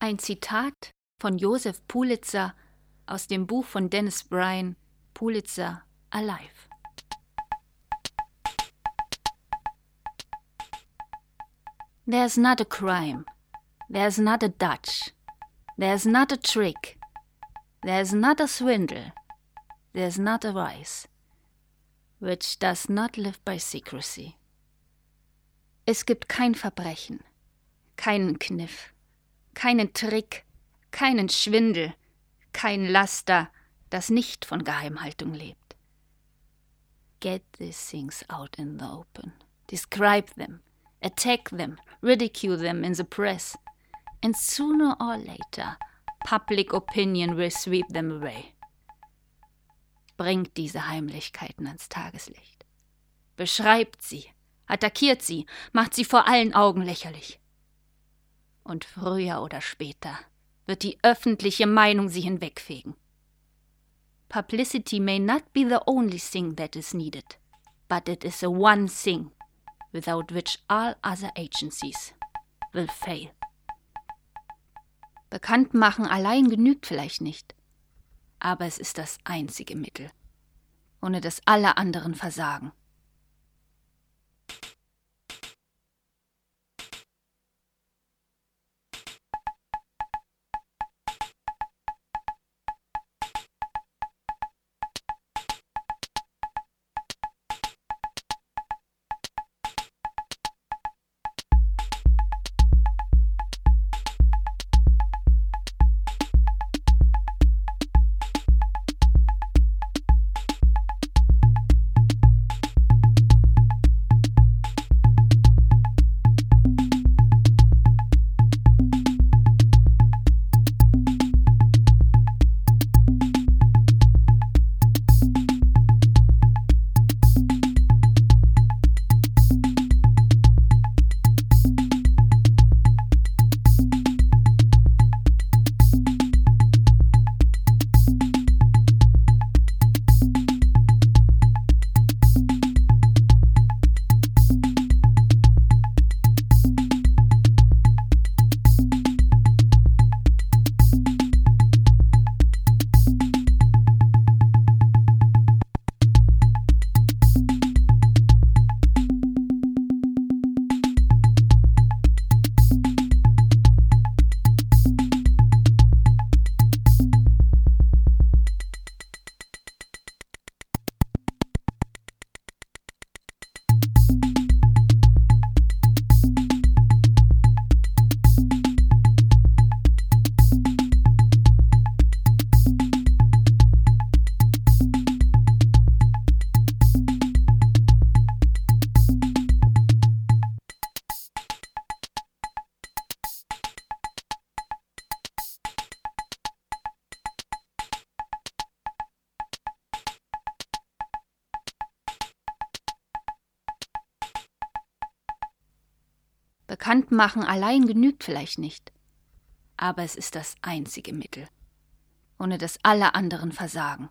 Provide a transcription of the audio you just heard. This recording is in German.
Ein Zitat von Joseph Pulitzer aus dem Buch von Dennis Bryan Pulitzer Alive. There's not a crime. There's not a Dutch. There's not a trick. There's not a swindle. There's not a vice. Which does not live by secrecy. Es gibt kein Verbrechen, keinen Kniff, keinen Trick, keinen Schwindel, kein Laster, das nicht von Geheimhaltung lebt. Get these things out in the open. Describe them, attack them, ridicule them in the press, and sooner or later public opinion will sweep them away. Bringt diese Heimlichkeiten ans Tageslicht. Beschreibt sie, attackiert sie, macht sie vor allen Augen lächerlich. Und früher oder später wird die öffentliche Meinung sie hinwegfegen. Publicity may not be the only thing that is needed, but it is the one thing without which all other agencies will fail. Bekannt machen allein genügt vielleicht nicht, aber es ist das einzige Mittel, ohne das alle anderen versagen. Bekannt machen allein genügt vielleicht nicht, aber es ist das einzige Mittel, ohne das alle anderen versagen.